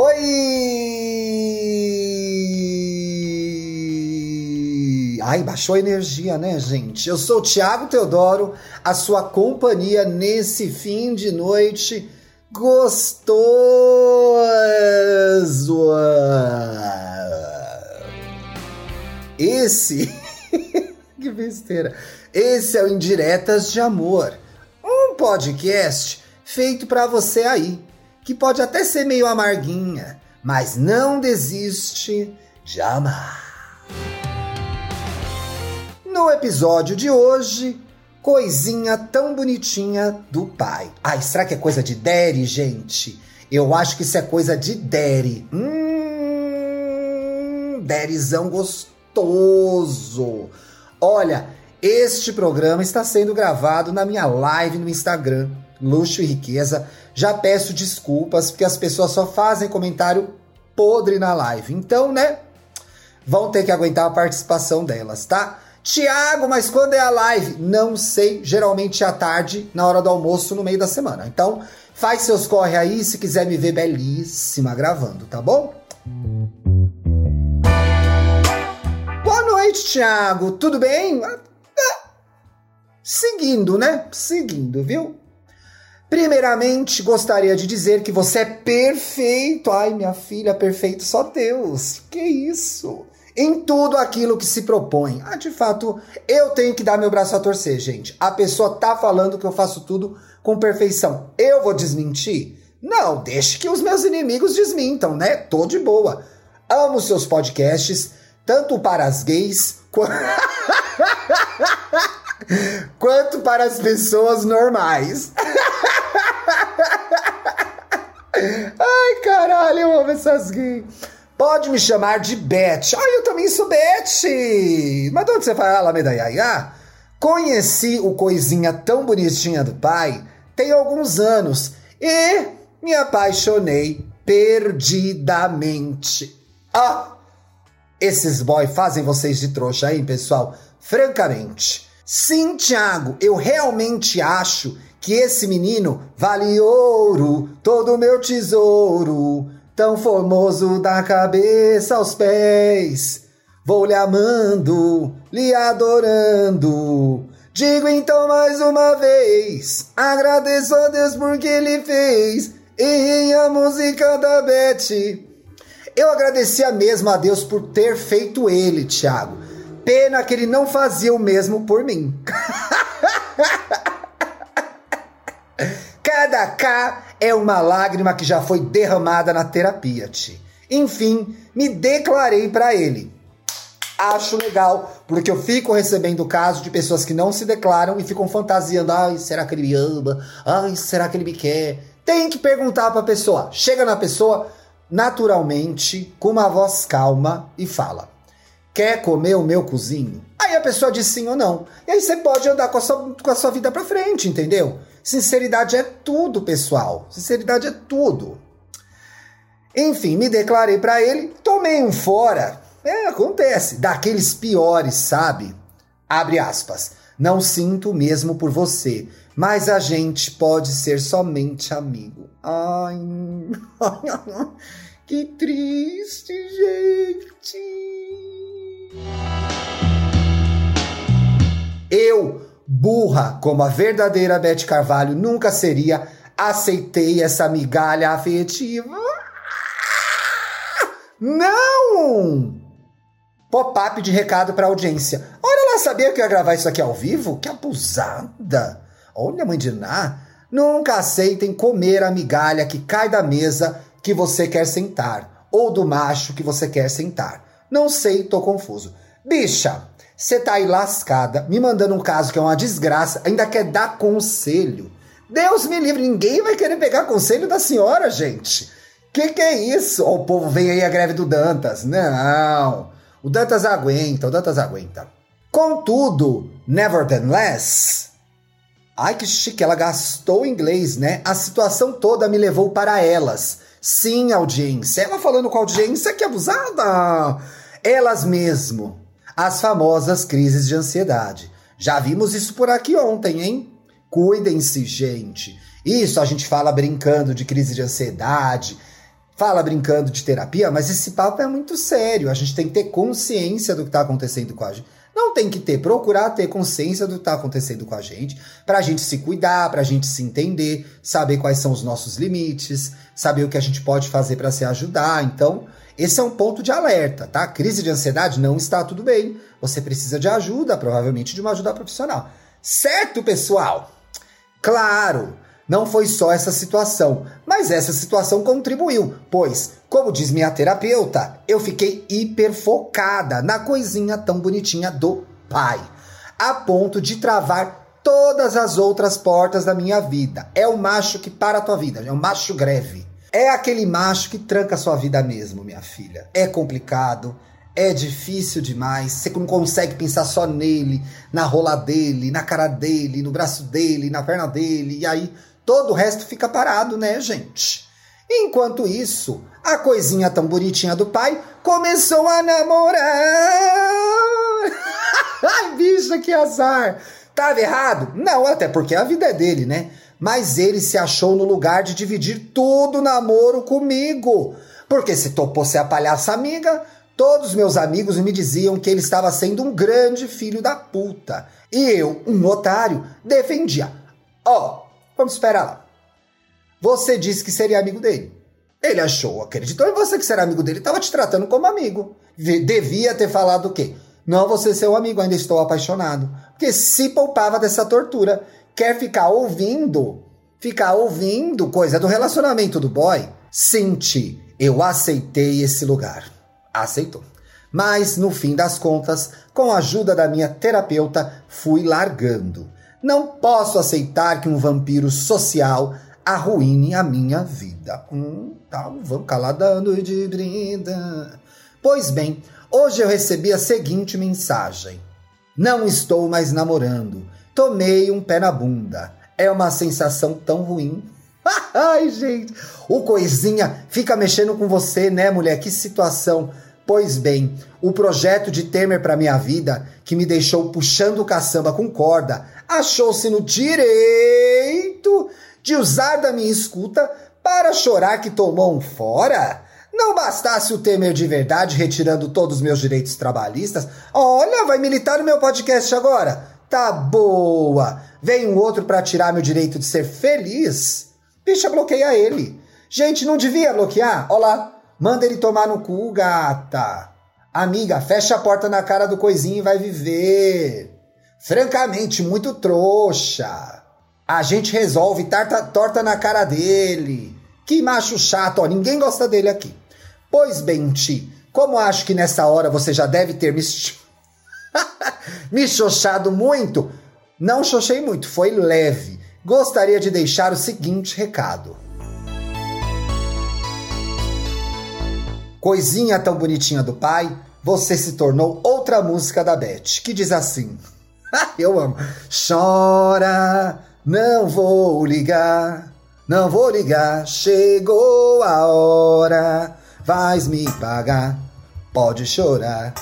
Oi! Ai, baixou a energia, né, gente? Eu sou o Thiago Teodoro, a sua companhia nesse fim de noite gostoso. Esse. que besteira. Esse é o Indiretas de Amor, um podcast feito para você aí, que pode até ser meio amarguinha, mas não desiste de amar. No episódio de hoje, coisinha tão bonitinha do pai. Ai, será que é coisa de Derry, gente? Eu acho que isso é coisa de Derry. Hum, Derryzão gostoso. Olha, este programa está sendo gravado na minha live no Instagram, Luxo e Riqueza. Já peço desculpas porque as pessoas só fazem comentário podre na live. Então, né? Vão ter que aguentar a participação delas, tá? Tiago, mas quando é a live? Não sei, geralmente à tarde, na hora do almoço, no meio da semana. Então, faz seus corre aí se quiser me ver belíssima gravando, tá bom? Boa noite, Tiago. Tudo bem? Seguindo, né? Seguindo, viu? Primeiramente, gostaria de dizer que você é perfeito. Ai, minha filha, perfeito só Deus. Que isso? Em tudo aquilo que se propõe. Ah, de fato, eu tenho que dar meu braço a torcer, gente. A pessoa tá falando que eu faço tudo com perfeição. Eu vou desmentir? Não, deixe que os meus inimigos desmintam, né? Tô de boa. Amo seus podcasts, tanto para as gays quanto. quanto para as pessoas normais. Ai, caralho, eu amo essas gays. Pode me chamar de Beth. Ai, eu também sou Beth. Mas de onde você fala, Yaya? Conheci o coisinha tão bonitinha do pai tem alguns anos e me apaixonei perdidamente. Ah, esses boy fazem vocês de trouxa, hein, pessoal? Francamente. Sim, Thiago, eu realmente acho que esse menino vale ouro, todo o meu tesouro, tão formoso da cabeça aos pés. Vou lhe amando, lhe adorando. Digo então mais uma vez, agradeço a Deus porque ele fez em a música da Beth. Eu agradecia mesmo a Deus por ter feito ele, Thiago. Pena que ele não fazia o mesmo por mim. Cada K é uma lágrima que já foi derramada na terapia, Ti. Enfim, me declarei para ele. Acho legal, porque eu fico recebendo casos de pessoas que não se declaram e ficam fantasiando. Ai, será que ele me ama? Ai, será que ele me quer? Tem que perguntar pra pessoa. Chega na pessoa naturalmente, com uma voz calma e fala: Quer comer o meu cozinho? Aí a pessoa diz sim ou não. E aí você pode andar com a sua, com a sua vida pra frente, entendeu? Sinceridade é tudo, pessoal. Sinceridade é tudo. Enfim, me declarei para ele, tomei um fora. É, acontece. Daqueles piores, sabe? Abre aspas. Não sinto mesmo por você, mas a gente pode ser somente amigo. Ai, que triste, burra como a verdadeira Beth Carvalho nunca seria, aceitei essa migalha afetiva. Não! Pop-up de recado para audiência. Olha lá, sabia que eu ia gravar isso aqui ao vivo? Que abusada! Olha, mãe de Ná. Nunca aceitem comer a migalha que cai da mesa que você quer sentar, ou do macho que você quer sentar. Não sei, tô confuso. Bicha, você tá aí lascada, me mandando um caso que é uma desgraça, ainda quer dar conselho. Deus me livre, ninguém vai querer pegar conselho da senhora, gente. Que que é isso? Oh, o povo vem aí a greve do Dantas. Não. O Dantas aguenta, o Dantas aguenta. Contudo, nevertheless, ai que chique, ela gastou inglês, né? A situação toda me levou para elas. Sim, audiência. Ela falando com a audiência que abusada. Elas mesmo. As famosas crises de ansiedade. Já vimos isso por aqui ontem, hein? Cuidem-se, gente. Isso a gente fala brincando de crise de ansiedade. fala brincando de terapia, mas esse papo é muito sério. A gente tem que ter consciência do que está acontecendo com a gente. Não tem que ter, procurar ter consciência do que está acontecendo com a gente, para a gente se cuidar, para a gente se entender, saber quais são os nossos limites, saber o que a gente pode fazer para se ajudar. Então, esse é um ponto de alerta, tá? Crise de ansiedade não está tudo bem. Você precisa de ajuda, provavelmente de uma ajuda profissional. Certo, pessoal? Claro, não foi só essa situação, mas essa situação contribuiu, pois, como diz minha terapeuta, eu fiquei hiper focada na coisinha tão bonitinha do pai, a ponto de travar todas as outras portas da minha vida. É o macho que para a tua vida, é o macho greve. É aquele macho que tranca a sua vida mesmo, minha filha. É complicado, é difícil demais. Você não consegue pensar só nele, na rola dele, na cara dele, no braço dele, na perna dele, e aí todo o resto fica parado, né, gente? Enquanto isso, a coisinha tão bonitinha do pai começou a namorar. Ai, bicha, que azar! Tava errado? Não, até porque a vida é dele, né? Mas ele se achou no lugar de dividir tudo o namoro comigo. Porque se topou ser a palhaça amiga, todos meus amigos me diziam que ele estava sendo um grande filho da puta. E eu, um otário, defendia. Ó, oh, Vamos esperar lá. Você disse que seria amigo dele. Ele achou, acreditou em você que ser amigo dele, estava te tratando como amigo. Devia ter falado o quê? Não, você é seu amigo, ainda estou apaixonado. Porque se poupava dessa tortura. Quer ficar ouvindo, ficar ouvindo coisa do relacionamento do boy? Senti, eu aceitei esse lugar. Aceitou. Mas no fim das contas, com a ajuda da minha terapeuta, fui largando. Não posso aceitar que um vampiro social arruine a minha vida. Hum, tá, vamos caladando de brinda. Pois bem, hoje eu recebi a seguinte mensagem: Não estou mais namorando. Tomei um pé na bunda. É uma sensação tão ruim. Ai, gente, o coisinha fica mexendo com você, né, mulher? Que situação. Pois bem, o projeto de Temer para minha vida, que me deixou puxando o caçamba com corda, achou-se no direito de usar da minha escuta para chorar que tomou um fora? Não bastasse o Temer de verdade retirando todos os meus direitos trabalhistas, olha, vai militar no meu podcast agora. Tá boa. Vem um outro para tirar meu direito de ser feliz. Bicha, bloqueia ele. Gente, não devia bloquear? Olá, manda ele tomar no cu, gata. Amiga, fecha a porta na cara do coisinho e vai viver francamente muito trouxa. A gente resolve tarta, torta na cara dele. Que macho chato, ó, ninguém gosta dele aqui. Pois bem, Ti, como acho que nessa hora você já deve ter me, me xoxado muito, não xoxei muito, foi leve. Gostaria de deixar o seguinte recado. Coisinha tão bonitinha do pai, você se tornou outra música da Beth, que diz assim. Eu amo. Chora, não vou ligar, não vou ligar. Chegou a hora, vais me pagar. Pode chorar,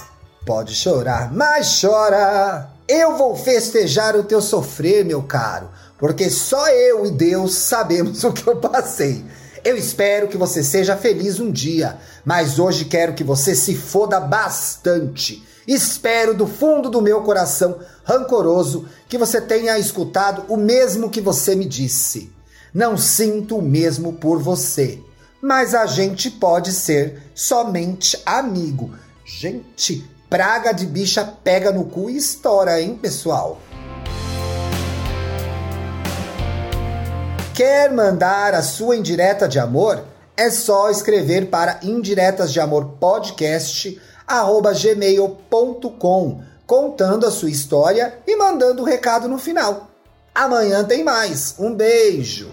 pode chorar, mas chora. Eu vou festejar o teu sofrer, meu caro, porque só eu e Deus sabemos o que eu passei. Eu espero que você seja feliz um dia, mas hoje quero que você se foda bastante. Espero do fundo do meu coração rancoroso que você tenha escutado o mesmo que você me disse. Não sinto o mesmo por você, mas a gente pode ser somente amigo. Gente, praga de bicha pega no cu e estoura, hein, pessoal? Quer mandar a sua indireta de amor? É só escrever para indiretas de amor podcast gmail.com, contando a sua história e mandando o um recado no final. Amanhã tem mais. Um beijo!